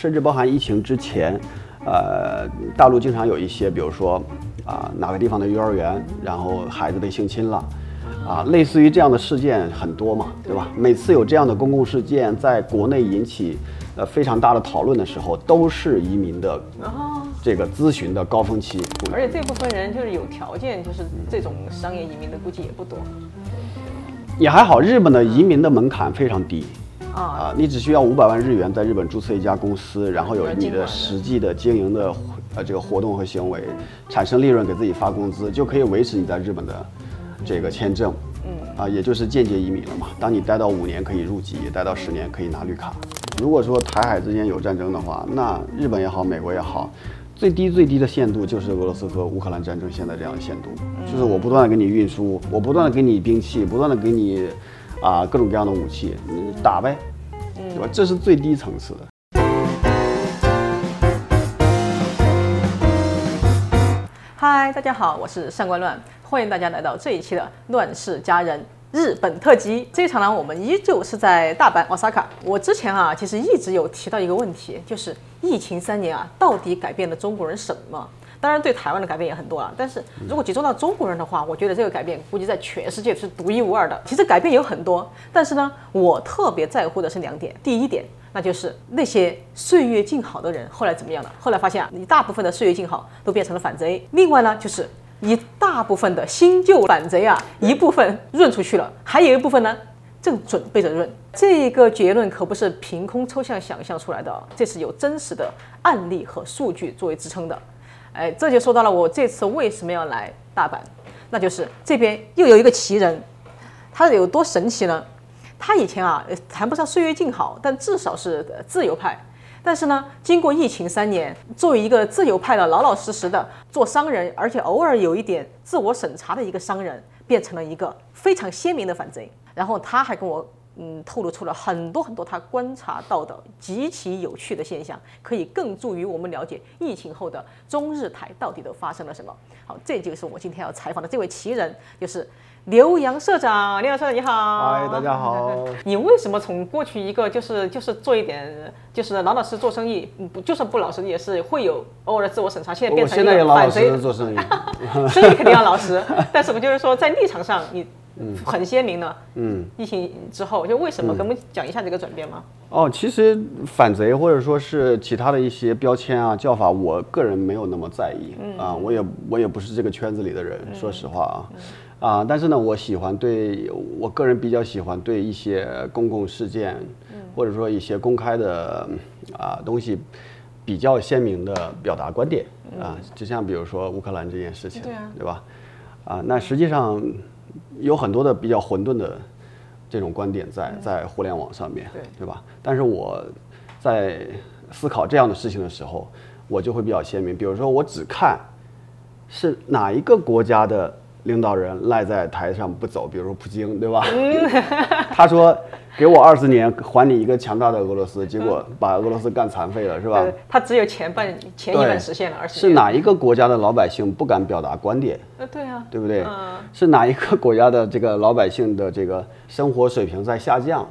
甚至包含疫情之前，呃，大陆经常有一些，比如说啊，哪个地方的幼儿园，然后孩子被性侵了，啊，类似于这样的事件很多嘛，对吧？每次有这样的公共事件在国内引起呃非常大的讨论的时候，都是移民的这个咨询的高峰期。而且这部分人就是有条件，就是这种商业移民的估计也不多。也还好，日本的移民的门槛非常低。啊，你只需要五百万日元在日本注册一家公司，然后有你的实际的经营的呃这个活动和行为，产生利润给自己发工资，就可以维持你在日本的这个签证。嗯，啊，也就是间接移民了嘛。当你待到五年可以入籍，待到十年可以拿绿卡。如果说台海之间有战争的话，那日本也好，美国也好，最低最低的限度就是俄罗斯和乌克兰战争现在这样的限度，就是我不断的给你运输，我不断的给你兵器，不断的给你。啊，各种各样的武器，你打呗，对吧？这是最低层次的。嗨，大家好，我是上官乱，欢迎大家来到这一期的《乱世佳人》日本特辑。这一场呢，我们依旧是在大阪 Osaka。我之前啊，其实一直有提到一个问题，就是疫情三年啊，到底改变了中国人什么？当然，对台湾的改变也很多了。但是如果集中到中国人的话，我觉得这个改变估计在全世界是独一无二的。其实改变有很多，但是呢，我特别在乎的是两点。第一点，那就是那些岁月静好的人后来怎么样了？后来发现啊，你大部分的岁月静好都变成了反贼。另外呢，就是你大部分的新旧反贼啊，一部分润出去了，还有一部分呢，正准备着润。这个结论可不是凭空抽象想象出来的，这是有真实的案例和数据作为支撑的。哎，这就说到了我这次为什么要来大阪，那就是这边又有一个奇人，他有多神奇呢？他以前啊谈不上岁月静好，但至少是自由派。但是呢，经过疫情三年，作为一个自由派的老老实实的做商人，而且偶尔有一点自我审查的一个商人，变成了一个非常鲜明的反贼。然后他还跟我。嗯，透露出了很多很多他观察到的极其有趣的现象，可以更助于我们了解疫情后的中日台到底都发生了什么。好，这就是我今天要采访的这位奇人，就是刘洋社长。刘洋社长你好，嗨，大家好。你为什么从过去一个就是就是做一点就是老老实实做生意，不就算不老实也是会有偶尔自我审查，现在变成一个反贼做生意，生意肯定要老实，但是不就是说在立场上你。嗯，很鲜明的。嗯，疫情之后，就为什么？跟我们讲一下这个转变吗？哦，其实反贼或者说是其他的一些标签啊、叫法，我个人没有那么在意。嗯啊，我也我也不是这个圈子里的人，说实话啊。啊，但是呢，我喜欢对我个人比较喜欢对一些公共事件，或者说一些公开的啊东西，比较鲜明的表达观点啊。就像比如说乌克兰这件事情，对啊，对吧？啊，那实际上。有很多的比较混沌的这种观点在在互联网上面，对对吧？但是我在思考这样的事情的时候，我就会比较鲜明。比如说，我只看是哪一个国家的。领导人赖在台上不走，比如说普京，对吧？他说给我二十年，还你一个强大的俄罗斯，结果把俄罗斯干残废了，是吧？他只有前半前一半实现了二十是哪一个国家的老百姓不敢表达观点？呃，对啊，对不对？是哪一个国家的这个老百姓的这个生活水平在下降？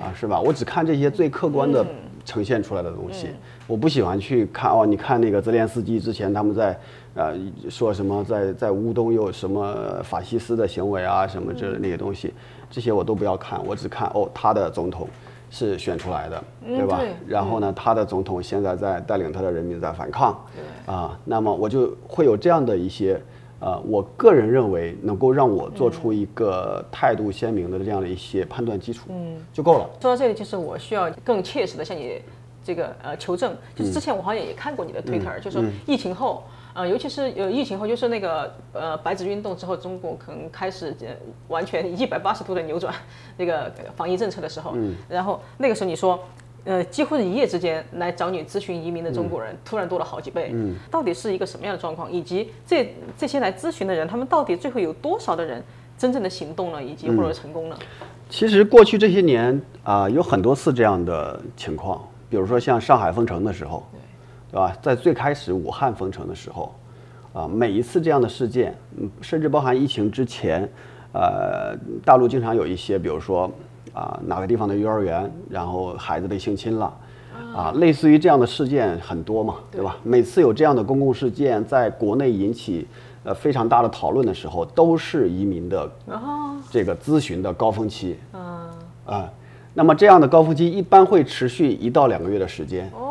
啊，是吧？我只看这些最客观的呈现出来的东西，我不喜欢去看哦。你看那个泽连斯基之前他们在。啊，说什么在在乌东有什么法西斯的行为啊，什么之类那些东西，这些我都不要看，我只看哦，他的总统是选出来的，对吧？然后呢，他的总统现在在带领他的人民在反抗，啊，那么我就会有这样的一些，呃，我个人认为能够让我做出一个态度鲜明的这样的一些判断基础，嗯，就够了。说到这里，就是我需要更切实的向你这个呃求证，就是之前我好像也看过你的推特，就是疫情后。呃，尤其是有疫情后，就是那个呃白纸运动之后，中国可能开始完全一百八十度的扭转那个防疫政策的时候，嗯，然后那个时候你说，呃，几乎是一夜之间来找你咨询移民的中国人突然多了好几倍，嗯，到底是一个什么样的状况？以及这这些来咨询的人，他们到底最后有多少的人真正的行动了，以及或者成功了？其实过去这些年啊，有很多次这样的情况，比如说像上海封城的时候。对吧？在最开始武汉封城的时候，啊，每一次这样的事件，嗯，甚至包含疫情之前，呃，大陆经常有一些，比如说啊，哪个地方的幼儿园，然后孩子被性侵了，啊，类似于这样的事件很多嘛，对吧？每次有这样的公共事件在国内引起呃非常大的讨论的时候，都是移民的这个咨询的高峰期。嗯，啊，那么这样的高峰期一般会持续一到两个月的时间，哦，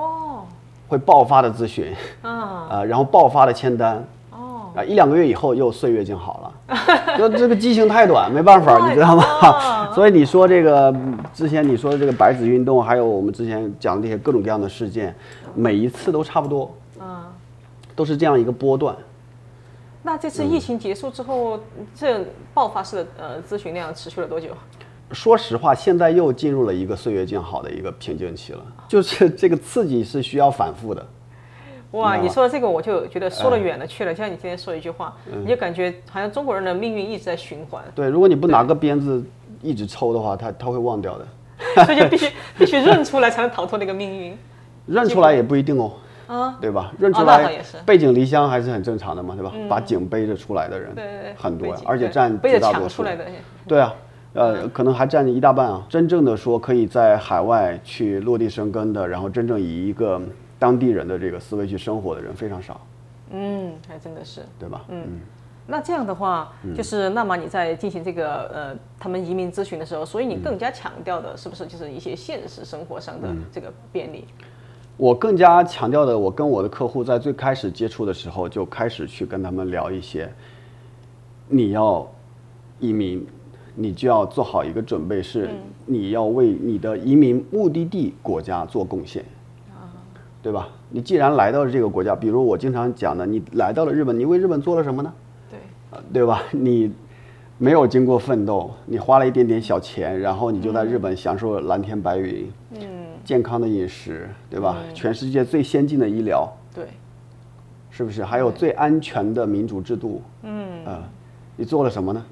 会爆发的咨询，啊，呃，然后爆发的签单，哦，啊，一两个月以后又岁月静好了，就这个激情太短，没办法，你知道吗？所以你说这个嗯之前你说的这个白纸运动，还有我们之前讲的这些各种各样的事件，每一次都差不多，啊。都是这样一个波段。那这次疫情结束之后，这爆发式的呃咨询量持续了多久？说实话，现在又进入了一个岁月静好的一个瓶颈期了，就是这个刺激是需要反复的。哇，你说的这个我就觉得说的远了去了。就像你今天说一句话，你就感觉好像中国人的命运一直在循环，对，如果你不拿个鞭子一直抽的话，他他会忘掉的。所以就必须 必须认出来才能逃脱那个命运。认出来也不一定哦，啊，对吧？认出来背井离乡还是很正常的嘛，对吧？把井背着出来的人对对对，很多而且对占绝大多数出来。的，对啊，呃，可能还占一大半啊。真正的说可以在海外去落地生根的，然后真正以一个当地人的这个思维去生活的人非常少，嗯，还真的是。对吧？嗯，那这样的话，就是那么你在进行这个呃他们移民咨询的时候，所以你更加强调的是不是就是一些现实生活上的嗯这个便利？我更加强调的，我跟我的客户在最开始接触的时候就开始去跟他们聊一些，你要移民，你就要做好一个准备，是你要为你的移民目的地国家做贡献，对吧？你既然来到了这个国家，比如我经常讲的，你来到了日本，你为日本做了什么呢？对，呃对吧？你没有经过奋斗，你花了一点点小钱，然后你就在日本享受蓝天白云，嗯，健康的饮食，对吧？全世界最先进的医疗，对，是不是？还有最安全的民主制度，嗯，啊、你做了什么呢？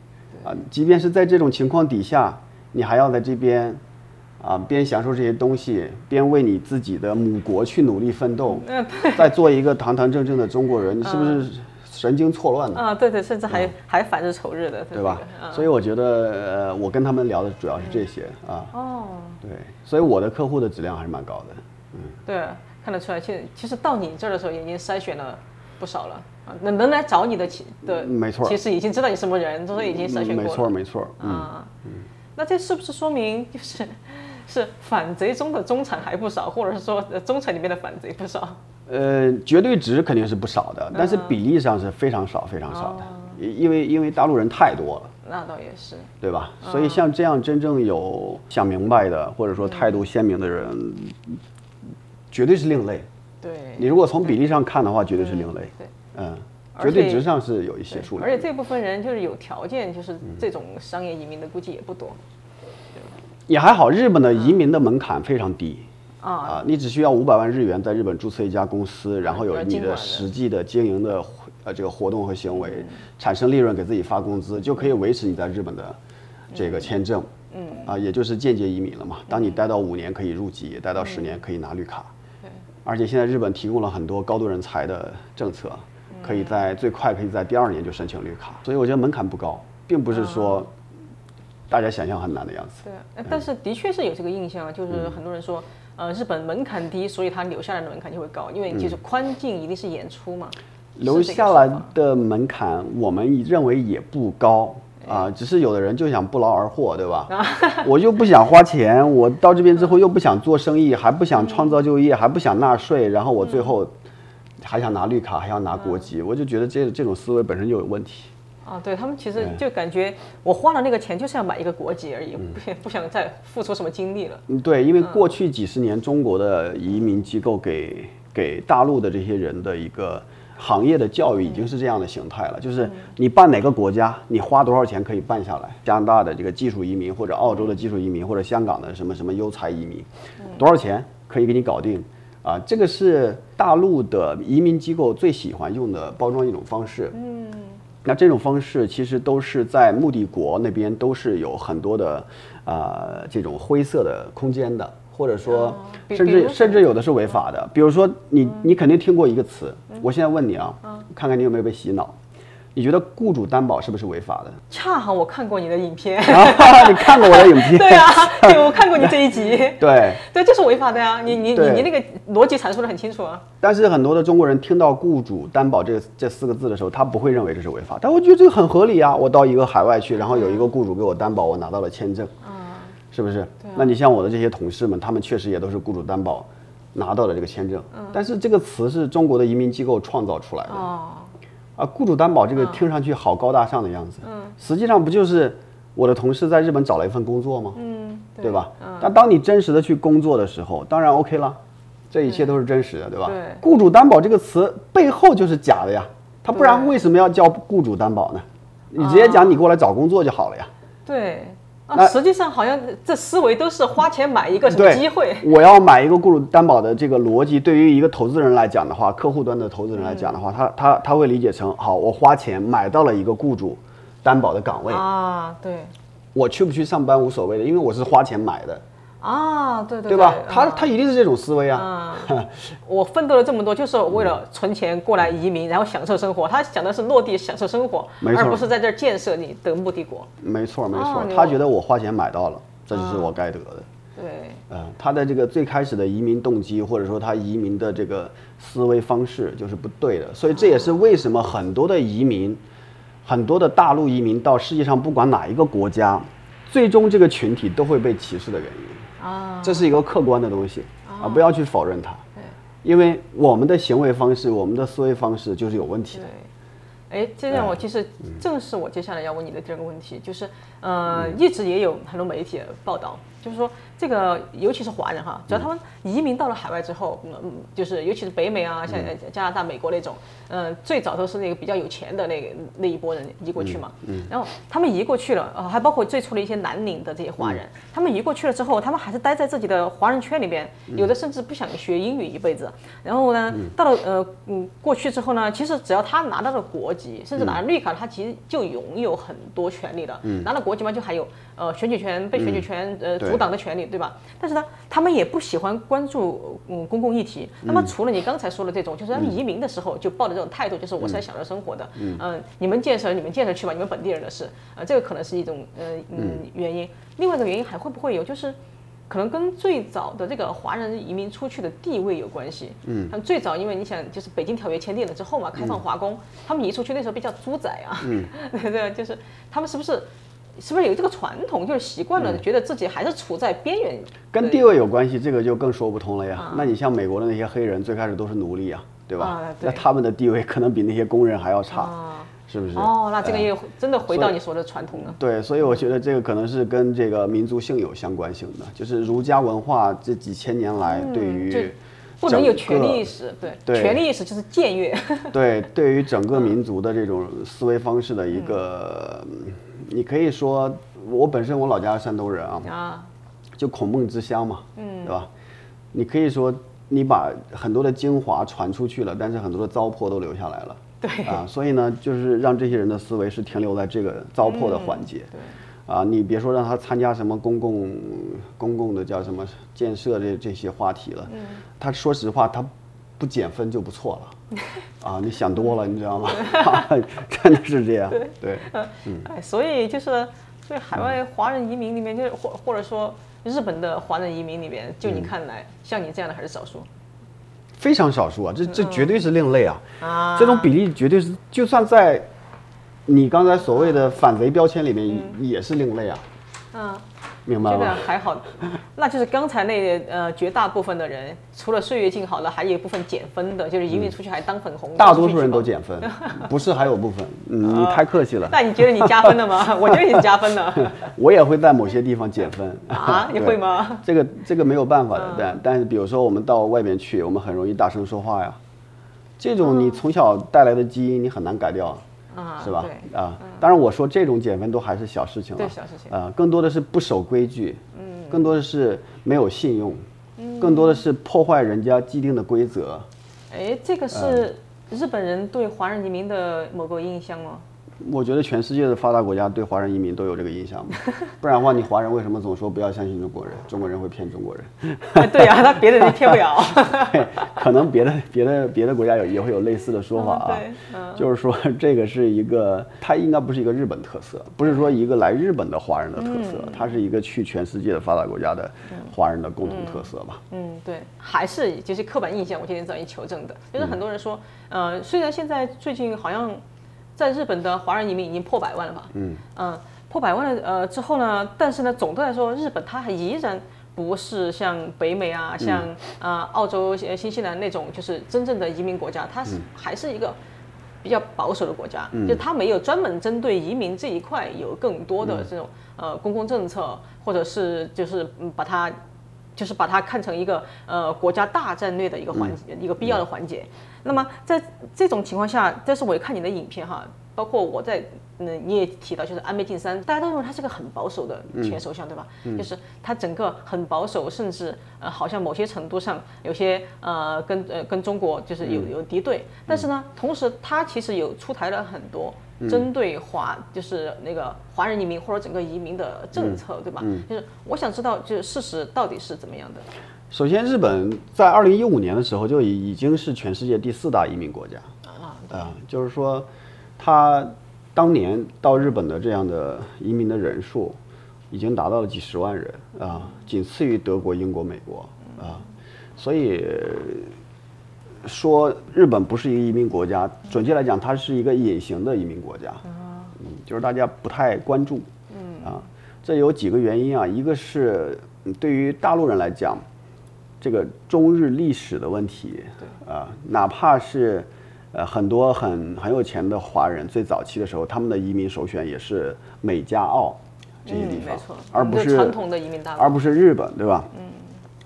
啊，即便是在这种情况底下，你还要在这边，啊，边享受这些东西，边为你自己的母国去努力奋斗，再做一个堂堂正正的中国人，你是不是神经错乱呢？啊，对对，甚至还还反日仇日的，对吧？嗯所以我觉得，呃，我跟他们聊的主要是这些啊。哦，对，所以我的客户的质量还是蛮高的。嗯对，看得出来，其实其实到你这儿的时候，已经筛选了不少了啊。能能来找你的其的，嗯没错其实已经知道你什么人，都是已经筛选过了。没错，没错。嗯，啊，那这是不是说明就 是是反贼中的中产还不少，或者是说呃中产里面的反贼不少？呃，绝对值肯定是不少的，但是嗯比例上是非常少，非常少哦的。因因为因为大陆人太多了。那倒也是，对吧？嗯所以像这样真正有想明白的，或者说态度鲜明的人，绝对是另类。对，你如果从比例上看的话，绝对是另类。对，嗯，绝对值上是有一些数量。而且这部分人就是有条件，就是这种商业移民的估计也不多也还好，日本的移民的门槛非常低。啊。啊，你只需要五百万日元在日本注册一家公司，然后有你的实际的经营的呃这个活动和行为，产生利润给自己发工资，就可以维持你在日本的这个签证。嗯，啊，也就是间接移民了嘛。当你待到五年可以入籍，待到十年可以拿绿卡。对，而且现在日本提供了很多高度人才的政策，可以在最快可以在第二年就申请绿卡，所以我觉得门槛不高，并不是说大家想象很难的样子。对，呃但是的确是有这个印象啊，就是嗯。很多人说，呃，日本门槛低，所以他留下来的门槛就会高，因为就是宽进一定是演出嘛。嗯。留下来的门槛，我们认为也不高啊，只是有的人就想不劳而获，对吧？我又不想花钱，我到这边之后又不想做生意，还不想创造就业，还不想纳税，然后我最后还想拿绿卡，还要拿国籍，我就觉得这这种思维本身就有问题。啊，对他们其实就感觉我花了那个钱就是要买一个国籍而已，不想不想再付出什么精力了。嗯，对，因为过去几十年中国的移民机构给给大陆的这些人的一个行业的教育已经是这样的形态了，就是你办哪个国家，你花多少钱可以办下来。加拿大的这个技术移民，或者澳洲的技术移民，或者香港的什么什么优才移民，多少钱可以给你搞定？啊，这个是大陆的移民机构最喜欢用的包装一种方式。嗯，那这种方式其实都是在目的国那边都是有很多的啊、这种灰色的空间的，或者说甚至甚至有的是违法的。比如说你你肯定听过一个词，我现在问你啊，看看你有没有被洗脑。你觉得雇主担保是不是违法的？恰好我看过你的影片，啊，你看过我的影片？对啊，对我看过你这一集，对。对，这是违法的呀！你你你你那个逻辑阐述的很清楚啊。但是很多的中国人听到雇主担保这这四个字的时候，他不会认为这是违法，但我觉得这个很合理啊。我到一个海外去，然后有一个雇主给我担保，我拿到了签证，是不是？那你像我的这些同事们，他们确实也都是雇主担保拿到了这个签证，但是这个词是中国的移民机构创造出来的。哦，啊，雇主担保这个听上去好高大上的样子，实际上不就是我的同事在日本找了一份工作吗？嗯，对吧？但当你真实的去工作的时候，当然 OK 了，这一切都是真实的，对吧？对雇主担保这个词背后就是假的呀，他不然为什么要叫雇主担保呢？你直接讲你过来找工作就好了呀。对。啊，那实际上好像这思维都是花钱买一个什么，机会。我要买一个雇主担保的这个逻辑，对于一个投资人来讲的话，客户端的投资人来讲的话，他他他会理解成，好，我花钱买到了一个雇主担保的岗位，啊，对，我去不去上班无所谓的，因为我是花钱买的，啊，对对对吧？他啊他一定是这种思维啊。我奋斗了这么多，就是为了存钱过来移民，然后享受生活。他想的是落地享受生活，而不是在这儿建设你的目的国。没错没错他觉得我花钱买到了，这就是我该得的。对，嗯，他的这个最开始的移民动机，或者说他移民的这个思维方式就是不对的，所以这也是为什么很多的移民，很多的大陆移民到世界上不管哪一个国家，最终这个群体都会被歧视的原因。啊，这是一个客观的东西啊，不要去否认它。因为我们的行为方式，我们的思维方式就是有问题的。对，哎，这让我其实正是我接下来要问你的第二个问题，就是呃，一直也有很多媒体报道，就是说这个尤其是华人哈，只要他们移民到了海外之后，嗯，嗯就是尤其是北美啊，像呃加拿大、美国那种，嗯，最早都是那个比较有钱的那个那一波人移过去嘛，然后他们移过去了，呃，还包括最初的一些南宁的这些华人，他们移过去了之后，他们还是待在自己的华人圈里边，有的甚至不想学英语一辈子，然后呢，到了呃嗯过去之后呢，其实只要他拿到了国籍，甚至拿了绿卡，他其实就拥有很多权利了。拿了国籍嘛，就还有呃选举权、被选举权、呃阻挡的权利，对吧？但是呢，他们也不喜欢关注嗯公共议题。那么除了你刚才说的这种，就是他们移民的时候就抱着这种态度，就是我是来享受生活的，嗯、你们建设你们建设去吧，你们本地人的事，呃，这个可能是一种呃嗯原因。另外一个原因还会不会有就是？可能跟最早的这个华人移民出去的地位有关系。嗯，他们最早因为你想，就是北京条约签订了之后嘛，开放华工，他们移出去那时候被叫猪仔啊。嗯，对对，就是他们是不是是不是有这个传统，就是习惯了，觉得自己还是处在边缘。跟地位有关系，这个就更说不通了呀。那你像美国的那些黑人，最开始都是奴隶啊，对吧？啊对那他们的地位可能比那些工人还要差，啊是不是？哦，那这个哎也真的回到你说的传统了。对，所以我觉得这个可能是跟这个民族性有相关性的，就是儒家文化这几千年来对于不能有权利意识，对，对权利意识就是僭越。对，对于整个民族的这种思维方式的一个，嗯你可以说，我本身我老家是山东人啊，啊，就孔孟之乡嘛，嗯，对吧？你可以说你把很多的精华传出去了，但是很多的糟粕都留下来了，对。啊，所以呢，就是让这些人的思维是停留在这个糟粕的环节，对。啊，你别说让他参加什么公共公共的叫什么建设这这些话题了，他说实话他不减分就不错了，啊，你想多了，你知道吗？真的是这样，对，哎，所以就是，所以海外华人移民里面，就是或或者说日本的华人移民里面，就嗯你看来，像你这样的还是少数？非常少数啊，这这绝对是另类啊，啊。这种比例绝对是，就算在你刚才所谓的反贼标签里面，也是另类啊，嗯，这个明白吗？还好，那就是刚才那呃绝大部分的人，除了岁月静好了，还有一部分减分的，就是移民出去还当粉红。嗯大多数人都减分，不是还有部分，嗯，你太客气了报。。那你觉得你加分了吗？我觉得你加分了我也会在某些地方减分啊，你会吗？这个这个没有办法的，但但是比如说我们到外面去，我们很容易大声说话呀，这种你从小带来的基因你很难改掉，啊，是吧？啊，当然我说这种减分都还是小事情了，对小事情。啊，更多的是不守规矩，嗯，更多的是没有信用，更多的是破坏人家既定的规则，哎，这个嗯。是日本人对华人移民的某个印象吗？我觉得全世界的发达国家对华人移民都有这个印象嘛，不然的话，你华人为什么总说不要相信中国人？中国人会骗中国人。对呀、他别的人骗不了。对，可能别的别的别的国家有也会有类似的说法啊就是说这个是一个，它应该不是一个日本特色，不是说一个来日本的华人的特色，嗯它是一个去全世界的发达国家的华人的共同特色吧。嗯，对，还是就是刻板印象，我今天早一求证的，就是很多人说，呃，虽然现在最近好像在日本的华人移民已经破百万了吧，嗯。嗯，破百万了，呃，之后呢，但是呢，总的来说，日本它还依然不是像北美啊，像啊、呃澳洲、呃新西兰那种就是真正的移民国家，它是还是一个。比较保守的国家，就它没有专门针对移民这一块有更多的这种、呃公共政策，或者是就是嗯把它就是把它看成一个呃国家大战略的一个环节、一个必要的环节。那么在这种情况下，但是我也看你的影片哈，包括我在嗯你也提到，就是安倍晋三，大家都认为他是个很保守的前首相，对吧？就是他整个很保守，甚至呃好像某些程度上有些呃跟呃跟中国就是有有敌对，但是呢，同时他其实有出台了很多。针对华就是那个华人移民或者整个移民的政策，对吧？就是我想知道，就是事实到底是怎么样的？首先，日本在二零一五年的时候就已已经是全世界第四大移民国家。啊，啊，就是说，他当年到日本的这样的移民的人数已经达到了几十万人啊，仅次于德国、英国、美国啊，所以说日本不是一个移民国家，准确来讲，它是一个隐形的移民国家，嗯，就是大家不太关注，嗯。啊，这有几个原因啊，一个是嗯对于大陆人来讲，这个中日历史的问题，啊，哪怕是呃很多很很有钱的华人，最早期的时候，他们的移民首选也是美加澳这些地方，嗯、没错，而不是传统的移民大陆，而不是日本，对吧？嗯。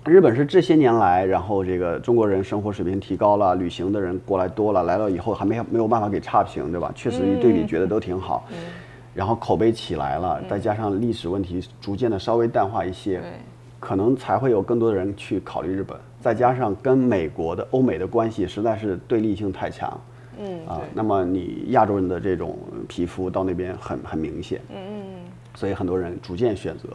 日本是这些年来，然后这个中国人生活水平提高了，旅行的人过来多了，来了以后还没没有办法给差评，对吧？确实一对比觉得都挺好，嗯。然后口碑起来了，再加上历史问题逐渐的稍微淡化一些，对，可能才会有更多的人去考虑日本。再加上跟美国的欧美的关系实在是对立性太强，嗯啊，那么你亚洲人的这种皮肤到那边很很明显，嗯嗯。所以很多人逐渐选择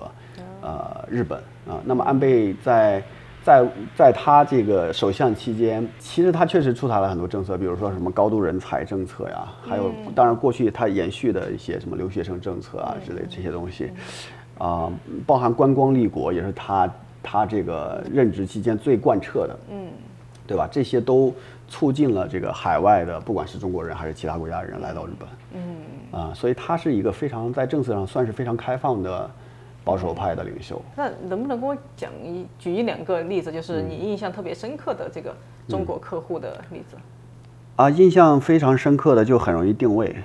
呃日本啊。那么安倍在在在他这个首相期间，其实他确实出台了很多政策，比如说什么高度人才政策呀，还有当然过去他延续的一些什么留学生政策啊之类这些东西，啊，包含观光立国也是他他这个任职期间最贯彻的，嗯对吧？这些都促进了这个海外的，不管是中国人还是其他国家的人来到日本。嗯，啊，所以他是一个非常在政策上算是非常开放的保守派的领袖。那能不能跟我讲一举一两个例子，嗯就是你印象特别深刻的这个中国客户的例子？啊，印象非常深刻的就很容易定位，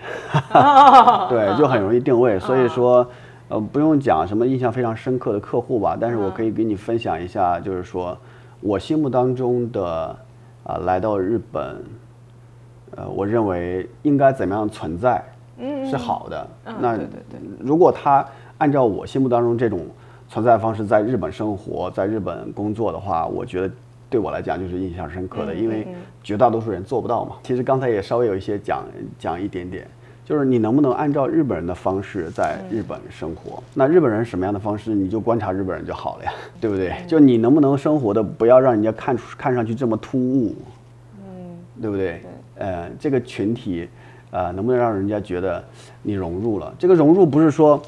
对，就很容易定位。所以说，呃，不用讲什么印象非常深刻的客户吧，但是我可以给你分享一下，就是说我心目当中的啊，来到日本，呃，我认为应该怎么样存在，是好的。那对对对如果他按照我心目当中这种存在方式在日本生活，在日本工作的话，我觉得对我来讲就是印象深刻的，因为绝大多数人做不到嘛。其实刚才也稍微有一些讲讲一点点，就是你能不能按照日本人的方式在日本生活？那日本人什么样的方式，你就观察日本人就好了呀，对不对？就你能不能生活的不要让人家看出看上去这么突兀，嗯，对不对？呃，这个群体，呃，能不能让人家觉得你融入了？这个融入不是说，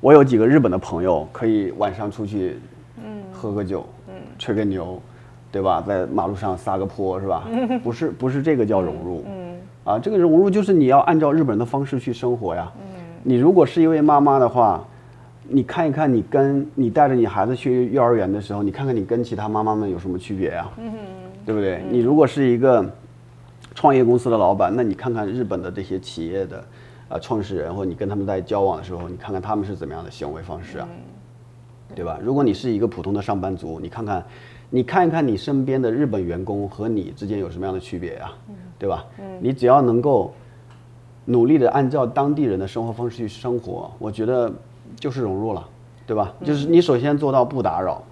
我有几个日本的朋友可以晚上出去，嗯，喝个酒，嗯，吹个牛，对吧？在马路上撒个泼是吧？不是，不是这个叫融入，嗯，啊，这个融入就是你要按照日本人的方式去生活呀。嗯，你如果是一位妈妈的话，你看一看你跟你带着你孩子去幼儿园的时候，你看看你跟其他妈妈们有什么区别呀？嗯，对不对？你如果是一个创业公司的老板，那你看看日本的这些企业的啊创始人，或者你跟他们在交往的时候，你看看他们是怎么样的行为方式啊，对吧？如果你是一个普通的上班族，你看看，你看一看你身边的日本员工和你之间有什么样的区别呀、对吧？你只要能够努力的按照当地人的生活方式去生活，我觉得就是融入了，对吧？就是你首先做到不打扰，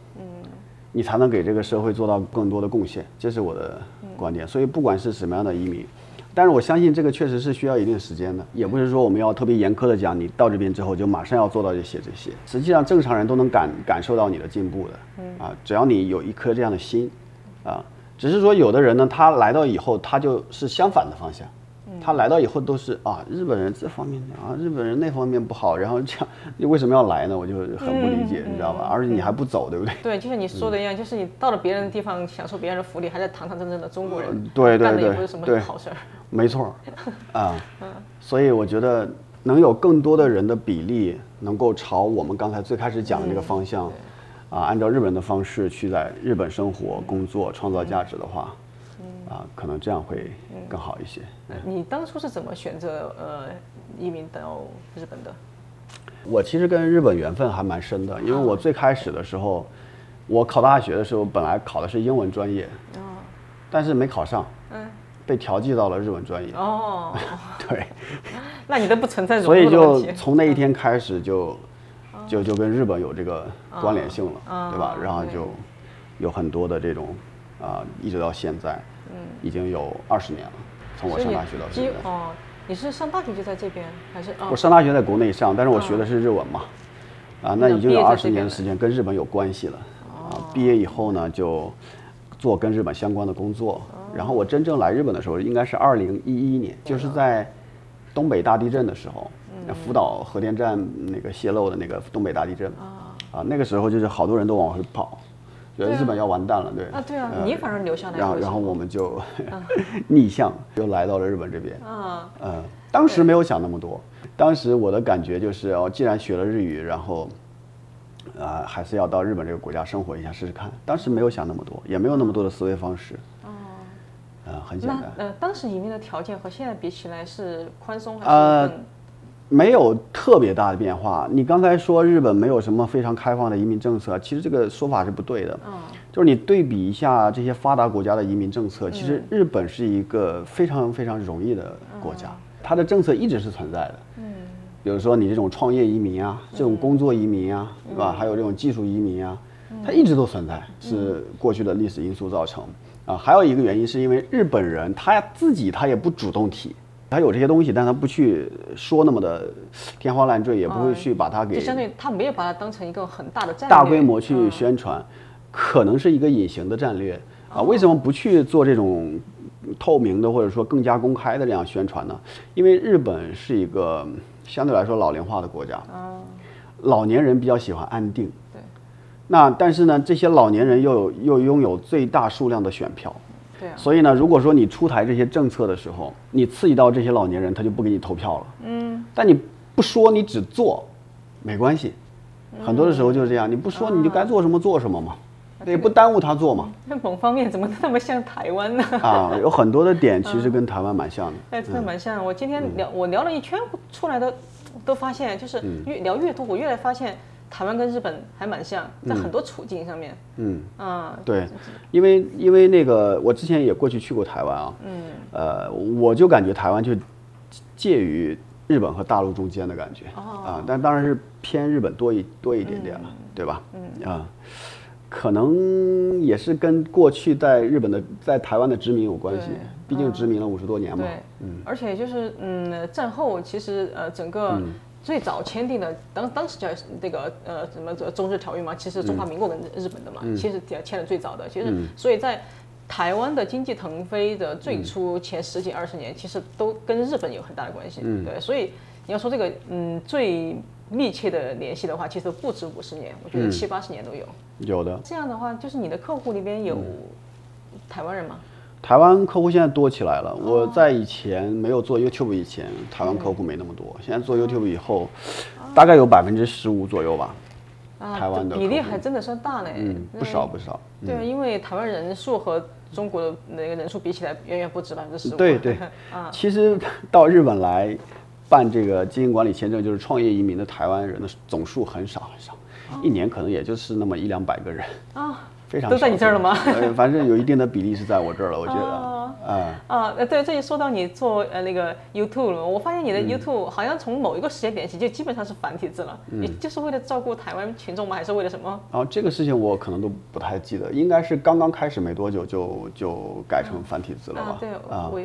你才能给这个社会做到更多的贡献，这是我的观点。所以不管是什么样的移民，但是我相信这个确实是需要一定时间的，也不是说我们要特别严苛的讲，你到这边之后就马上要做到这些这些。实际上正常人都能感感受到你的进步的，啊，只要你有一颗这样的心，啊，只是说有的人呢，他来到以后他就是相反的方向。他来到以后都是啊，日本人这方面啊，日本人那方面不好，然后这样，你为什么要来呢？我就很不理解，你知道吧？而且你还不走，对不对？对，就像你说的一样，就是你到了别人的地方，享受别人的福利，还在堂堂正正的中国人，对对干的也对不是什么对好事儿。没错儿，啊，所以我觉得能有更多的人的比例能够朝我们刚才最开始讲的这个方向，啊，按照日本人的方式去在日本生活、工作、创造价值的话，啊，可能这样会更好一些。你当初是怎么选择呃移民到日本的？我其实跟日本缘分还蛮深的，因为我最开始的时候，我考大学的时候本来考的是英文专业，但是没考上，嗯，被调剂到了日文专业。哦，对，那你都不存在所以。就从那一天开始就就就跟日本有这个关联性了，对吧？然后就有很多的这种啊，一直到现在，已经有二十年了，从我上大学到现在。哦，你是上大学就在这边，还是哦我？上大学在国内上，但是我学的是日文嘛，啊，那已经有二十年的时间跟日本有关系了。啊，毕业以后呢，就做跟日本相关的工作。然后我真正来日本的时候，应该是二零一一年，就是在东北大地震的时候，福岛核电站那个泄漏的那个东北大地震。啊，那个时候就是好多人都往回跑，觉得日本要完蛋了，对。啊，对啊，呃你反而留下来。然后然后我们就逆向又来到了日本这边。啊，嗯，当时没有想那么多，当时我的感觉就是，哦，既然学了日语，然后，啊、还是要到日本这个国家生活一下试试看。当时没有想那么多，也没有那么多的思维方式。哦，呃，很简那单，呃，当时移民的条件和现在比起来是宽松还呃是更？没有特别大的变化。你刚才说日本没有什么非常开放的移民政策，其实这个说法是不对的。嗯，就是你对比一下这些发达国家的移民政策，其实日本是一个非常非常容易的国家，它的政策一直是存在的。嗯，比如说你这种创业移民啊，这种工作移民啊，对吧？还有这种技术移民啊，它一直都存在，是过去的历史因素造成。啊，还有一个原因是因为日本人他自己他也不主动提。他有这些东西，但他不去说那么的天花乱坠，也不会去把它给就相当于他没有把它当成一个很大的战略，大规模去宣传，可能是一个隐形的战略啊。为什么不去做这种透明的或者说更加公开的这样宣传呢？因为日本是一个相对来说老龄化的国家，老年人比较喜欢安定。对。那但是呢，这些老年人又有又拥有最大数量的选票，对啊，所以呢，如果说你出台这些政策的时候，你刺激到这些老年人，他就不给你投票了。嗯。但你不说，你只做，没关系。很多的时候就是这样，你不说，你就该做什么做什么嘛，也不耽误他做嘛。那某方面怎么那么像台湾呢？啊，有很多的点其实跟台湾蛮像的。哎，真的蛮像。我今天聊，我聊了一圈出来的，都发现就是越聊越多，我越来发现台湾跟日本还蛮像，在很多处境上面。嗯，啊，对，因为因为那个我之前也过去去过台湾啊，嗯，呃，我就感觉台湾就介于日本和大陆中间的感觉。啊，但当然是偏日本多一多一点点了，对吧？嗯。啊，可能也是跟过去在日本的在台湾的殖民有关系，毕竟殖民了五十多年嘛。对，而且就是嗯，战后其实呃整个最早签订的当当时叫那个呃什么中日条约嘛，其实中华民国跟日本的嘛，其实签的最早的，其实所以在。台湾的经济腾飞的最初前十几二十年，其实都跟日本有很大的关系。对，所以你要说这个嗯最密切的联系的话，其实不止五十年，我觉得七八十年都有。有的，这样的话，就是你的客户里边有台湾人吗？台湾客户现在多起来了。我在以前没有做 YouTube 以前，台湾客户没那么多。现在做 YouTube 以后，大概有百分之十五左右吧。啊，台湾的比例还真的算大呢。嗯，不少不少。对啊，因为台湾人数和中国的那个人数比起来，远远不止百分之十五。对对，啊其实到日本来办这个经营管理签证，就是创业移民的台湾人的总数很少很少，一年可能也就是那么一两百个人，啊，非常都在你这儿了吗？呃，反正有一定的比例是在我这儿了，我觉得，啊，啊，呃，对，这一说到你做呃那个 YouTube 了，我发现你的 YouTube 好像从某一个时间点起就基本上是繁体字了，你就是为了照顾台湾群众吗？还是为了什么？哦，这个事情我可能都不太记得，应该是刚刚开始没多久就就改成繁体字了吧？对，啊，我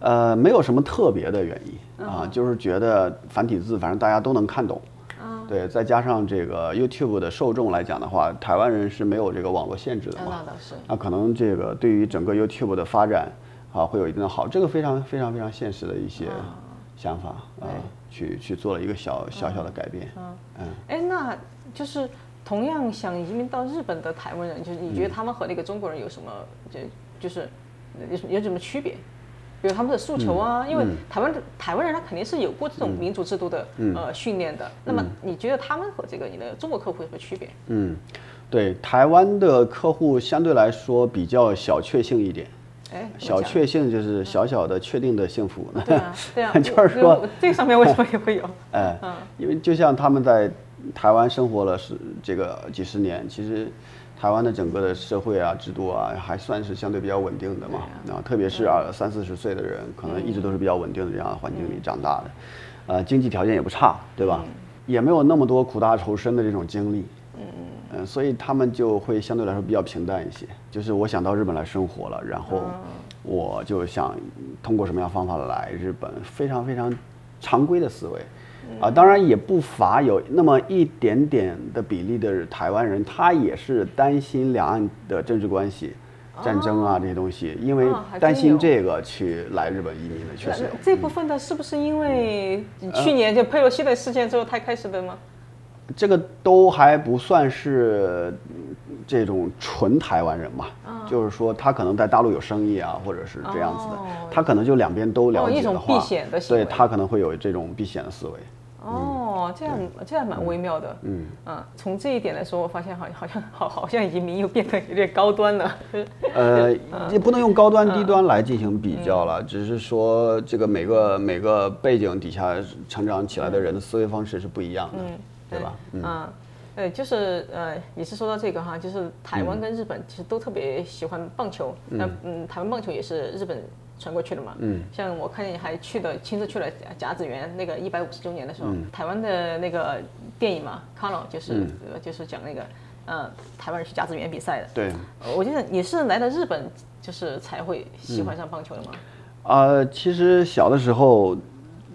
呃，没有什么特别的原因啊，就是觉得繁体字反正大家都能看懂。对，再加上这个 YouTube 的受众来讲的话，台湾人是没有这个网络限制的嘛？那倒是。那可能这个对于整个 YouTube 的发展啊，会有一定的好，这个非常非常非常现实的一些想法啊，去去做了一个小小小的改变。嗯嗯。哎，那就是同样想移民到日本的台湾人，就是你觉得他们和那个中国人有什么就就是有有什么区别？比如他们的诉求啊，因为台湾台湾人他肯定是有过这种民主制度的呃训练的。那么你觉得他们和这个你的中国客户有什么区别？嗯，对，台湾的客户相对来说比较小确幸一点。哎，小确幸就是小小的确定的幸福。对啊，对啊，就是说这上面为什么也会有？哎，因为就像他们在台湾生活了是这个几十年，其实。台湾的整个的社会啊、制度啊，还算是相对比较稳定的嘛。然后特别是啊三四十岁的人，可能一直都是比较稳定的这样的环境里长大的，呃，经济条件也不差，对吧？也没有那么多苦大仇深的这种经历。嗯嗯。所以他们就会相对来说比较平淡一些。就是我想到日本来生活了，然后我就想通过什么样方法来日本，非常非常常规的思维。啊，当然也不乏有那么一点点的比例的台湾人，他也是担心两岸的政治关系、战争啊这些东西，因为担心这个去来日本移民的，确实有。这部分的是不是因为去年就佩洛西的事件之后才开始的吗？这个都还不算是这种纯台湾人嘛，就是说他可能在大陆有生意啊，或者是这样子的，他可能就两边都了解的话，对他可能会有这种避险的思维。哦，这样这样蛮微妙的。嗯嗯，从这一点来说，我发现好好像好好像移民又变得有点高端了。呃，也不能用高端低端来进行比较了，只是说这个每个每个背景底下成长起来的人的思维方式是不一样的，对吧？嗯，对，就是呃，也是说到这个哈，就是台湾跟日本其实都特别喜欢棒球，那嗯，台湾棒球也是日本。传过去的嘛，嗯，像我看见还去的亲自去了甲子园那个一百五十周年的时候，台湾的那个电影嘛，《Carlo》就是就是讲那个，呃，台湾人去甲子园比赛的。对，我记得你是来到日本，就是才会喜欢上棒球的吗？啊，其实小的时候，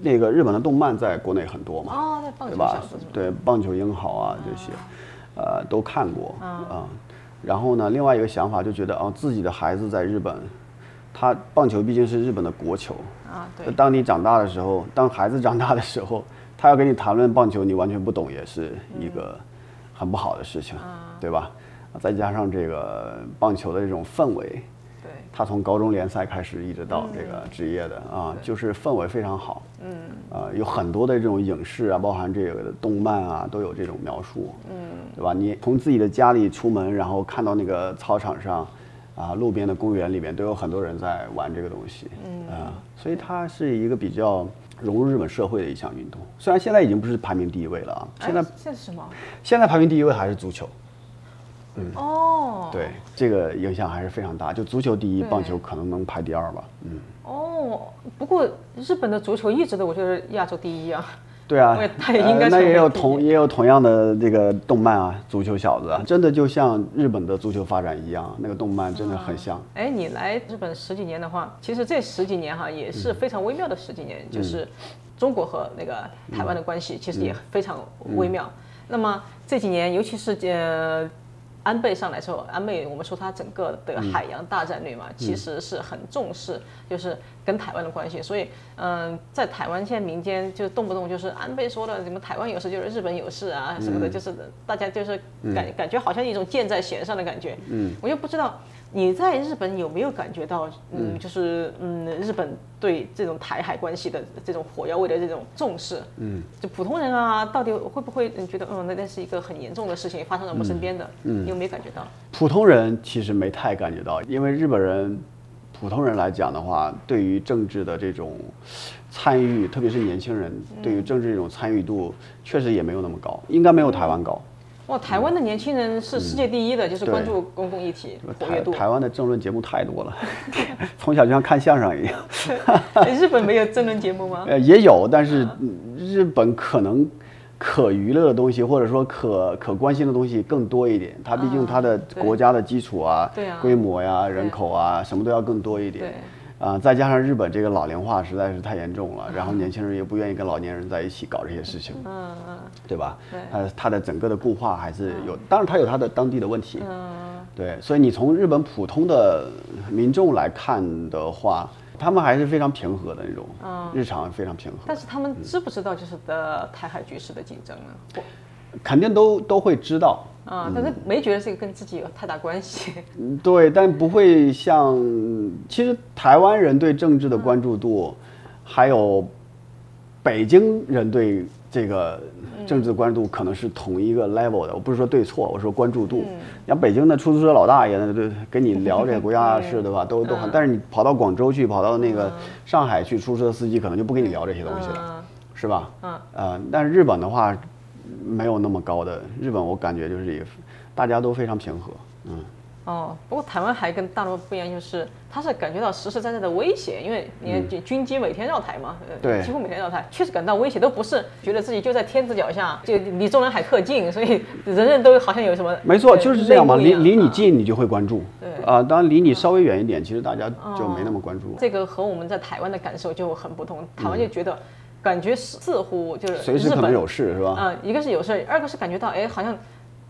那个日本的动漫在国内很多嘛，哦，对，棒球小子，对，棒球英豪啊这些，呃，都看过啊。然后呢，另外一个想法就觉得，哦，自己的孩子在日本。他棒球毕竟是日本的国球啊，对。当你长大的时候，当孩子长大的时候，他要跟你谈论棒球，你完全不懂，也是一个很不好的事情，对吧？再加上这个棒球的这种氛围，对，他从高中联赛开始一直到这个职业的啊，就是氛围非常好，嗯，啊，有很多的这种影视啊，包含这个动漫啊，都有这种描述，嗯，对吧？你从自己的家里出门，然后看到那个操场上。啊，路边的公园里面都有很多人在玩这个东西，嗯啊，所以它是一个比较融入日本社会的一项运动。虽然现在已经不是排名第一位了啊，现在现在什么？现在排名第一位还是足球。嗯哦，对，这个影响还是非常大。就足球第一，棒球可能能排第二吧。嗯哦，不过日本的足球一直都我觉得亚洲第一啊。对啊，那也有同也有同样的这个动漫啊，足球小子啊，真的就像日本的足球发展一样，那个动漫真的很像。哎，你来日本十几年的话，其实这十几年哈也是非常微妙的十几年，就是中国和那个台湾的关系其实也非常微妙。那么这几年，尤其是呃。安倍上来之后，安倍我们说他整个的海洋大战略嘛，其实是很重视，就是跟台湾的关系。所以，嗯，在台湾现在民间就动不动就是安倍说的什么台湾有事就是日本有事啊什么的，就是大家就是感感觉好像一种箭在弦上的感觉。嗯，我就不知道。你在日本有没有感觉到，嗯，就是嗯，日本对这种台海关系的这种火药味的这种重视？嗯，就普通人啊，到底会不会你觉得，嗯，那那是一个很严重的事情发生在我们身边的？嗯，你有没有感觉到？普通人其实没太感觉到，因为日本人，普通人来讲的话，对于政治的这种参与，特别是年轻人对于政治这种参与度，确实也没有那么高，应该没有台湾高。哇，台湾的年轻人是世界第一的，就是关注公共议题活跃台度。台湾的政论节目太多了，从小就像看相声一样。日本没有政论节目吗？呃，也有，但是嗯日本可能可娱乐的东西，或者说可可关心的东西更多一点。它毕竟它的国家的基础啊、对啊规模呀、人口啊，什么都要更多一点。对啊、再加上日本这个老龄化实在是太严重了，然后年轻人也不愿意跟老年人在一起搞这些事情，嗯嗯对吧？对呃它的整个的固化还是有，当然它有它的当地的问题。嗯，对，所以你从日本普通的民众来看的话，他们还是非常平和的那种，嗯日常非常平和。但是他们知不知道就是的台海局势的竞争呢？或肯定都都会知道，啊，但是没觉得这个跟自己有太大关系。嗯对，但不会像，其实台湾人对政治的关注度，还有北京人对这个政治的关注度可能是同一个 level 的。我不是说对错，我说关注度。像北京的出租车老大爷呢，对，跟你聊这个国家大事，对 吧？都都很，但是你跑到广州去，跑到那个上海去，出租车司机可能就不跟你聊这些东西了。嗯是吧？嗯，呃，但是日本的话，没有那么高的。日本我感觉就是也，大家都非常平和。嗯，哦，不过台湾还跟大陆不一样，就是他是感觉到实实在在的威胁，因为你看军机每天绕台嘛，对几乎每天绕台，确实感到威胁，都不是觉得自己就在天子脚下，就离中南海特近，所以人人都好像有什么没错，呃就是这样嘛。离离你近，你就会关注。对啊，当然离你稍微远一点，其实大家就没那么关注。这个和我们在台湾的感受就很不同，台湾就觉得。感觉似乎就是随时可能有事，是吧？嗯，一个是有事儿，二个是感觉到哎，好像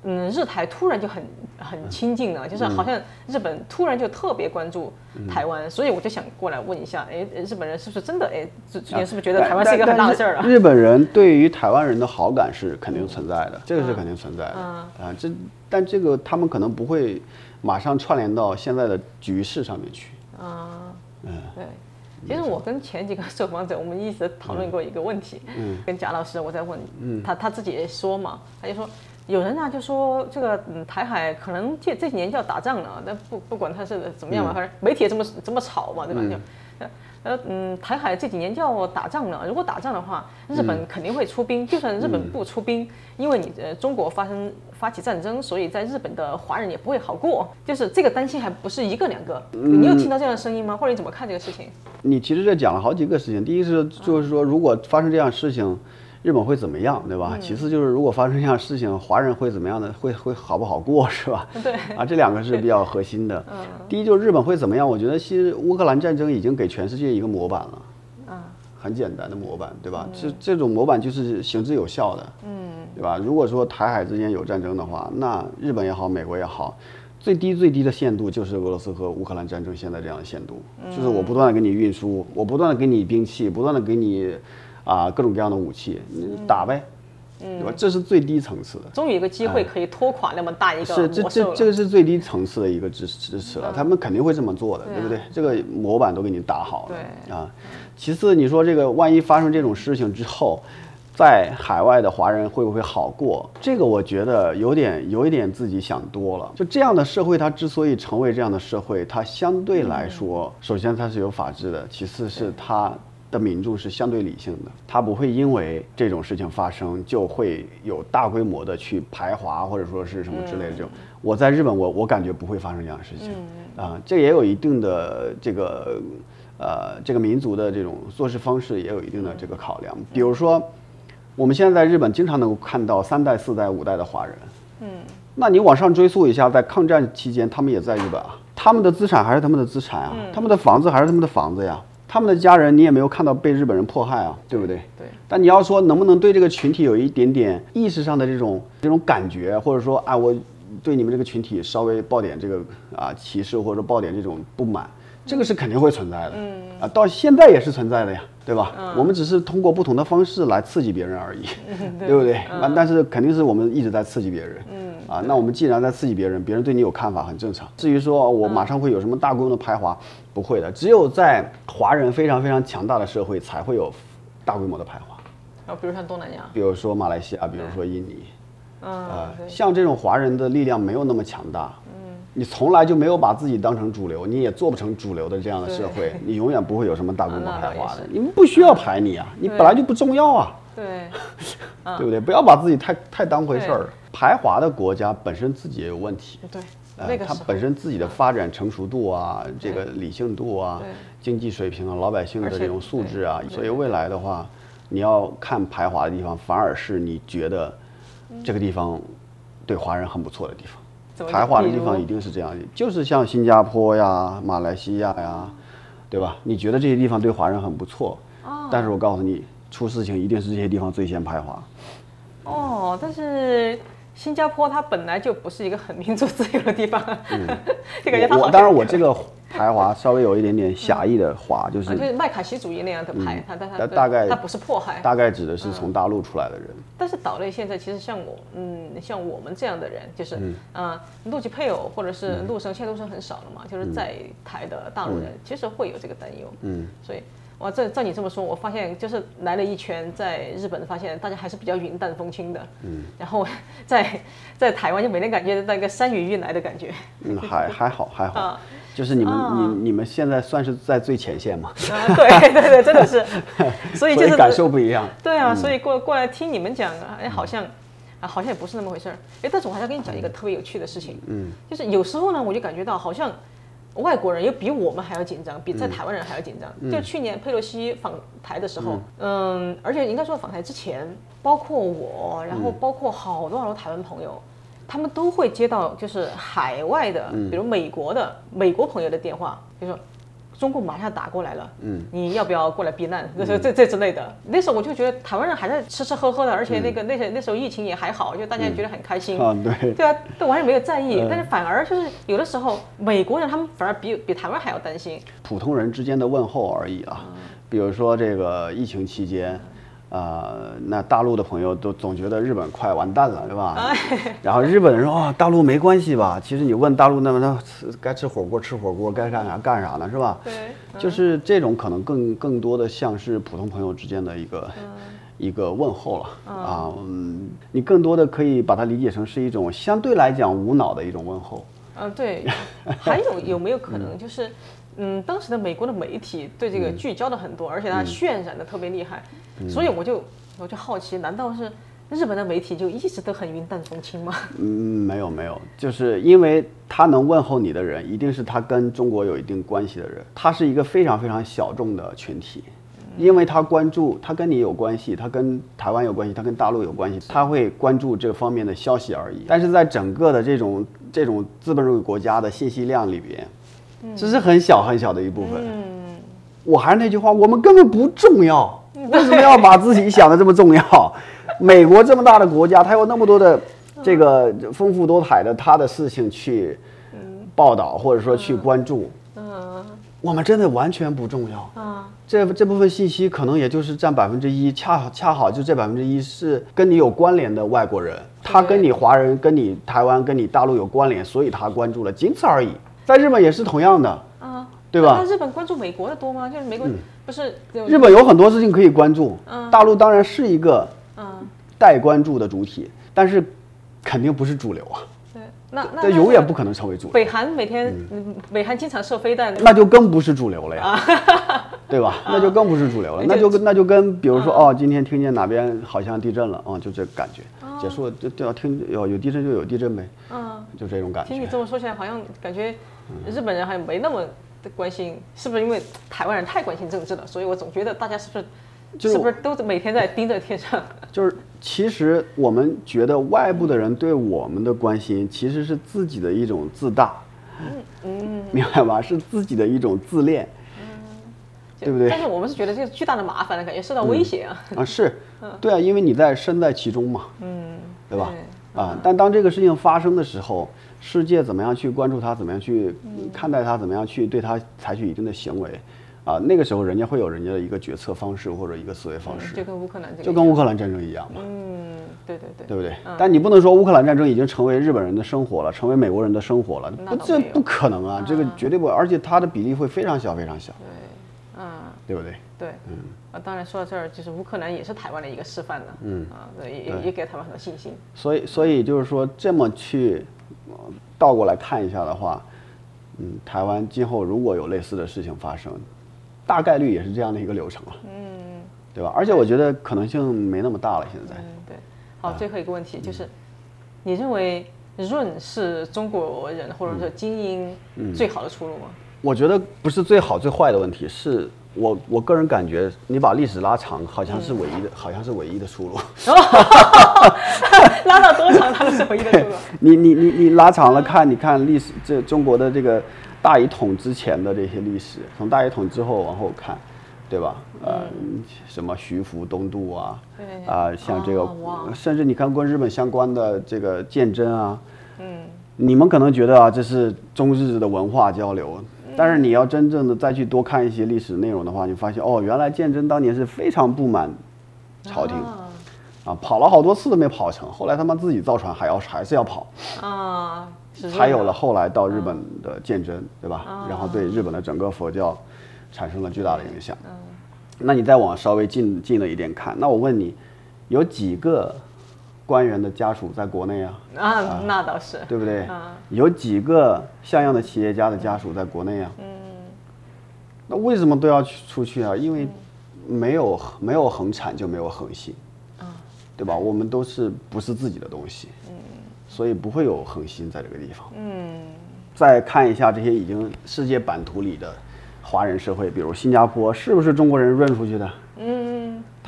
嗯日台突然就很很亲近了，就是好像日本突然就特别关注台湾，所以我就想过来问一下，哎，日本人是不是真的哎最最近是不是觉得台湾是一个很大的事儿啊？日本人对于台湾人的好感是肯定存在的，这个是肯定存在的。嗯啊，这但这个他们可能不会马上串联到现在的局势上面去啊。嗯，对。其实我跟前几个受访者，我们一直讨论过一个问题，跟贾老师我在问，他他自己也说嘛，他就说有人啊就说这个嗯台海可能这这几年就要打仗了，但不不管他是怎么样嘛，反正媒体也这么这么吵嘛，对吧？就呃嗯，台海这几年就要打仗了。如果打仗的话，日本肯定会出兵。就算日本不出兵，因为你呃中国发生发起战争，所以在日本的华人也不会好过。就是这个担心还不是一个两个。你有听到这样的声音吗？或者你怎么看这个事情？你其实这讲了好几个事情，第一是就是说，如果发生这样的事情，日本会怎么样，对吧？其次就是如果发生这样的事情，华人会怎么样呢，会会好不好过，是吧？对啊，这两个是比较核心的。第一就是日本会怎么样？我觉得其实乌克兰战争已经给全世界一个模板了。很简单的模板，对吧？这这种模板就是行之有效的，嗯，对吧？如果说台海之间有战争的话，那日本也好，美国也好，最低最低的限度就是俄罗斯和乌克兰战争现在这样的限度，就是我不断的给你运输，我不断的给你兵器，不断的给你啊各种各样的武器，你打呗，对吧？这是最低层次的。终于有个机会可以拖垮那么大一个是这。这这个是最低层次的一个支持支持了，他们肯定会这么做的，对不对？这个模板都给你打好了，对啊。其次，你说这个万一发生这种事情之后，在海外的华人会不会好过？这个我觉得有点有一点自己想多了。就这样的社会，它之所以成为这样的社会，它相对来说，首先它是有法治的，其次是它。的民众是相对理性的，他不会因为这种事情发生就会有大规模的去排华或者说是什么之类的这种。我在日本，我我感觉不会发生这样的事情啊，这也有一定的这个呃这个民族的这种做事方式也有一定的这个考量。比如说，我们现在在日本经常能够看到三代、四代、五代的华人，嗯，那你往上追溯一下，在抗战期间，他们也在日本啊，他们的资产还是他们的资产啊，他们的房子还是他们的房子呀。他们的家人，你也没有看到被日本人迫害啊，对不对？对。但你要说能不能对这个群体有一点点意识上的这种这种感觉，或者说啊，我对你们这个群体稍微抱点这个啊歧视，或者抱点这种不满，这个是肯定会存在的。嗯。啊，到现在也是存在的呀，对吧？嗯。我们只是通过不同的方式来刺激别人而已，对不对？那，但是肯定是我们一直在刺激别人。嗯。啊，那我们既然在刺激别人，别人对你有看法很正常。至于说我马上会有什么大规模的排华，不会的。只有在华人非常非常强大的社会，才会有大规模的排华。啊，比如像东南亚，比如说马来西亚，比如说印尼，嗯，呃，像这种华人的力量没有那么强大。嗯，你从来就没有把自己当成主流，你也做不成主流的这样的社会，你永远不会有什么大规模排华的。你们不需要排你啊，你本来就不重要啊。对，对不对？不要把自己太太当回事儿。排华的国家本身自己也有问题。对，呃那个它本身自己的发展成熟度啊，这个理性度啊，经济水平啊，老百姓的这种素质啊，所以未来的话，你要看排华的地方，反而是你觉得这个地方对华人很不错的地方。排华的地方一定是这样的，就是像新加坡呀、马来西亚呀，对吧？你觉得这些地方对华人很不错，哦但是我告诉你，出事情一定是这些地方最先排华。哦，但是新加坡它本来就不是一个很民主自由的地方，就感觉它好像嗯我我当然我这个排华稍微有一点点狭义的华，就啊，是就是麦卡锡主义那样的排，他但他大大概他不是迫害，大概指的是从大陆出来的人。但是岛内现在其实像我，嗯，像我们这样的人，就是，嗯，陆籍配偶或者是陆生，现在陆生很少了嘛，就是在台的大陆人，其实会有这个担忧，嗯，所以。哇，照照你这么说，我发现就是来了一圈，在日本发现大家还是比较云淡风轻的，嗯，然后在在台湾就每天感觉那个山雨欲来的感觉，嗯，还还好还好啊，就是你们你你们现在算是在最前线嘛，啊，对对对，真的是，所以就是感受不一样。对啊，所以过过来听你们讲啊，哎，好像啊，好像也不是那么回事儿。哎，但是我还要跟你讲一个特别有趣的事情，嗯，就是有时候呢，我就感觉到好像外国人又比我们还要紧张，比在台湾人还要紧张。就去年佩洛西访台的时候，嗯，而且应该说访台之前，包括我，然后包括好多好多台湾朋友。他们都会接到就是海外的，比如美国的美国朋友的电话，就说中共马上打过来了，嗯，你要不要过来避难？那时候这这之类的。那时候我就觉得台湾人还在吃吃喝喝的，而且那个那些那时候疫情也还好，就大家觉得很开心。啊，对，对啊，都完全没有在意，但是反而就是有的时候美国人他们反而比比台湾还要担心。普通人之间的问候而已啊。比如说这个疫情期间，呃，那大陆的朋友都总觉得日本快完蛋了，对吧？然后日本人说哦，大陆没关系吧？其实你问大陆那么那该吃火锅吃火锅，该干啥干啥呢，是吧？对，就是这种可能更更多的像是普通朋友之间的一个、一个问候了啊，嗯，你更多的可以把它理解成是一种相对来讲无脑的一种问候。嗯，对，还有有没有可能就是，嗯，当时的美国的媒体对这个聚焦的很多，而且它渲染的特别厉害，所以我就我就好奇，难道是日本的媒体就一直都很云淡风轻吗？嗯，没有没有，就是因为他能问候你的人，一定是他跟中国有一定关系的人，他是一个非常非常小众的群体，因为他关注，他跟你有关系，他跟台湾有关系，他跟大陆有关系，他会关注这方面的消息而已。但是在整个的这种这种资本主义国家的信息量里边，这是很小很小的一部分。嗯。我还是那句话，我们根本不重要，为什么要把自己想的这么重要？美国这么大的国家，它有那么多的这个丰富多彩的它的事情去报道，或者说去关注，嗯。我们真的完全不重要。啊，这这部分信息可能也就是占百分之一，恰好恰好就这百分之一是跟你有关联的外国人，他跟你华人、跟你台湾、跟你大陆有关联，所以他关注了，仅此而已。在日本也是同样的，啊，对吧？那日本关注美国的多吗？就是美国不是日本有很多事情可以关注，大陆当然是一个嗯，待关注的主体，但是肯定不是主流啊，对，那那永远不可能成为主流，北韩每天，嗯。北韩经常射飞弹，那就更不是主流了呀，对吧？那就更不是主流了，那就跟那就跟比如说哦，今天听见哪边好像地震了，哦，就这感觉，结束了就就要听有有地震就有地震呗，嗯，就这种感觉。听你。这么说起来，好像感觉日本人好像没那么的关心，是不是因为台湾人太关心政治了？所以我总觉得大家是不是就是是不是都每天在盯着天上？就是其实我们觉得外部的人对我们的关心，其实是自己的一种自大，嗯，明白吧？是自己的一种自恋，对不对但是我们是觉得这个巨大的麻烦的感觉，受到威胁啊。啊，是，对啊，因为你在身在其中嘛，嗯，对吧？啊，但当这个事情发生的时候，世界怎么样去关注他，怎么样去看待他，怎么样去对他采取一定的行为，啊，那个时候人家会有人家的一个决策方式或者一个思维方式，就跟乌克兰这个就，跟乌克兰战争一样嘛，嗯，对对对，对不对？但你不能说乌克兰战争已经成为日本人的生活了，成为美国人的生活了，这不可能啊，这个绝对不，而且它的比例会非常小，非常小，对，嗯。对不对？对，嗯，啊，当然说到这儿，就是乌克兰也是台湾的一个示范了，嗯，啊，对，也也也给他们很多信心，所以，所以就是说，这么去呃倒过来看一下的话，嗯，台湾今后如果有类似的事情发生，大概率也是这样的一个流程了，嗯，对吧？而且我觉得可能性没那么大了，现在。嗯，对。好，最后一个问题就是，你认为润是中国人或者说精英最好的出路吗？我觉得不是最好最坏的问题，是我我个人感觉，你把历史拉长，好像是唯一的，好像是唯一的出路。拉到多长，它都是唯一的出路。你你你你拉长了看，你看历史，这中国的这个大一统之前的这些历史，从大一统之后往后看，对吧？呃，什么徐福东渡啊，啊，像这个，甚至你看跟日本相关的这个鉴真啊，嗯，你们可能觉得啊，这是中日的文化交流。但是你要真正的再去多看一些历史内容的话，你发现哦，原来鉴真当年是非常不满朝廷，啊，跑了好多次都没跑成，后来他妈自己造船还要还是要跑，啊，才有了后来到日本的鉴真，对吧？然后对日本的整个佛教产生了巨大的影响。那你再往稍微近近了一点看，那我问你，有几个？官员的家属在国内啊，啊，那倒是，对不对？有几个像样的企业家的家属在国内啊？嗯，那为什么都要去出去啊？因为没有没有恒产就没有恒心，啊，对吧？我们都是不是自己的东西，嗯，所以不会有恒心在这个地方。嗯，再看一下这些已经世界版图里的华人社会，比如新加坡，是不是中国人润出去的？嗯。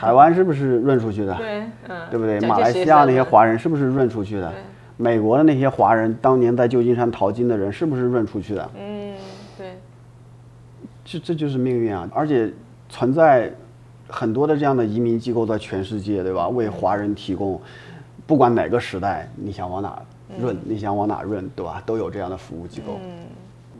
台湾是不是润出去的？对，嗯，对不对？马来西亚那些华人是不是润出去的？美国的那些华人当年在旧金山淘金的人是不是润出去的？嗯，对。这这就是命运啊！而且存在很多的这样的移民机构在全世界，对吧？为华人提供，不管哪个时代，你想往哪润，你想往哪润，对吧？都有这样的服务机构。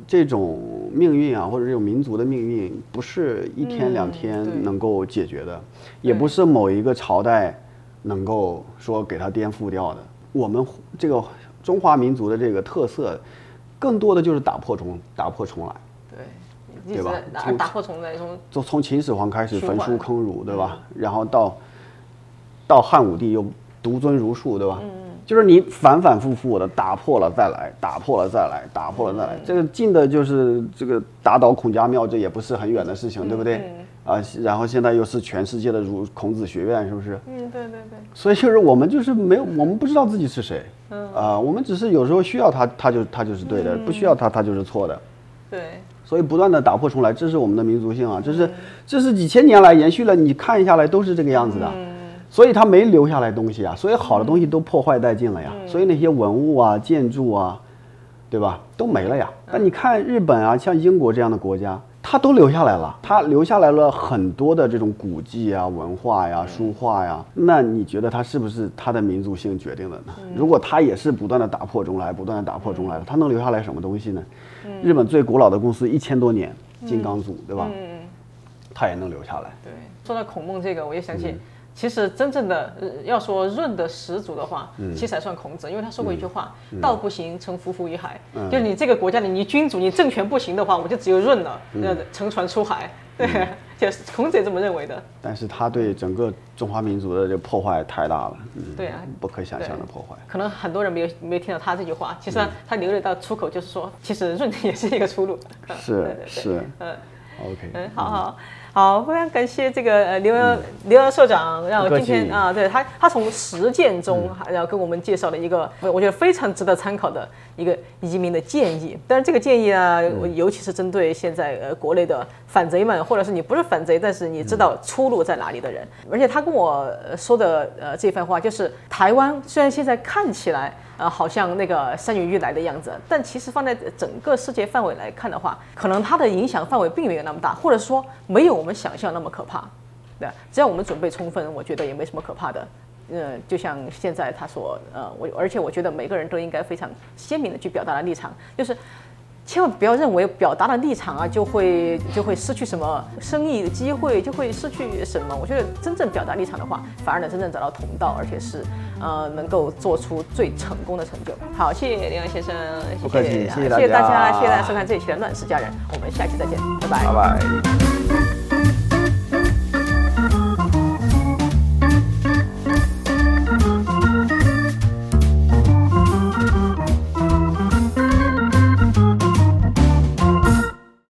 这种命运啊，或者这种民族的命运，不是一天两天能够解决的，也不是某一个朝代能够说给它颠覆掉的。我们这个中华民族的这个特色，更多的就是打破重打破重来，对对吧？从打破重来，从从从秦始皇开始焚书坑儒，对吧？然后到到汉武帝又独尊儒术，对吧？就是你反反复复的打破了再来，打破了再来，打破了再来。这个近的就是这个打倒孔家庙，这也不是很远的事情，对不对？啊，然后现在又是全世界的儒孔子学院，是不是？嗯，对对对。所以就是我们就是没有，我们不知道自己是谁。嗯。啊，我们只是有时候需要他，他就他就是对的；不需要他，他就是错的。对。所以不断的打破重来，这是我们的民族性啊！这是这是几千年来延续了，你看下来都是这个样子的。所以他没留下来东西啊，所以好的东西都破坏殆尽了呀，所以那些文物啊、建筑啊，对吧，都没了呀。那你看日本啊，像英国这样的国家，它都留下来了，它留下来了很多的这种古迹啊、文化呀、书画呀。那你觉得它是不是它的民族性决定的呢？如果它也是不断的打破中来、不断的打破中来的，它能留下来什么东西呢？日本最古老的公司一千多年，金刚组，对吧？它也能留下来。对，说到孔孟这个，我也想起。其实真正的要说润的始祖的话，其实还算孔子，因为他说过一句话：“道不行，成浮浮于海。”就是你这个国家里，你君主、你政权不行的话，我就只有润了，那乘船出海。对，就是孔子也这么认为的。但是他对整个中华民族的这破坏太大了，对啊，不可想象的破坏。可能很多人没有没有听到他这句话，其实他流利到出口就是说，其实润也是一个出路。是 是，嗯，OK，嗯，好好。好，非常感谢这个呃刘刘洋社长，让我今天啊，对他他从实践中然后跟我们介绍了一个我觉得非常值得参考的一个移民的建议。但是这个建议呢，尤其是针对现在呃国内的反贼们，或者是你不是反贼，但是你知道出路在哪里的人。而且他跟我说的呃这番话，就是台湾虽然现在看起来。呃，好像那个山雨欲来的样子，但其实放在整个世界范围来看的话，可能它的影响范围并没有那么大，或者说没有我们想象那么可怕。对，只要我们准备充分，我觉得也没什么可怕的。嗯，就像现在他说，呃，我而且我觉得每个人都应该非常鲜明的去表达的立场，就是。千万不要认为表达了立场啊，就会就会失去什么生意的机会，就会失去什么。我觉得真正表达立场的话，反而能真正找到同道，而且是呃能够做出最成功的成就。好，谢谢林阳先生，谢谢，谢谢大家，谢谢大家收看这一期的《乱世佳人》，我们下期再见，拜拜，拜拜。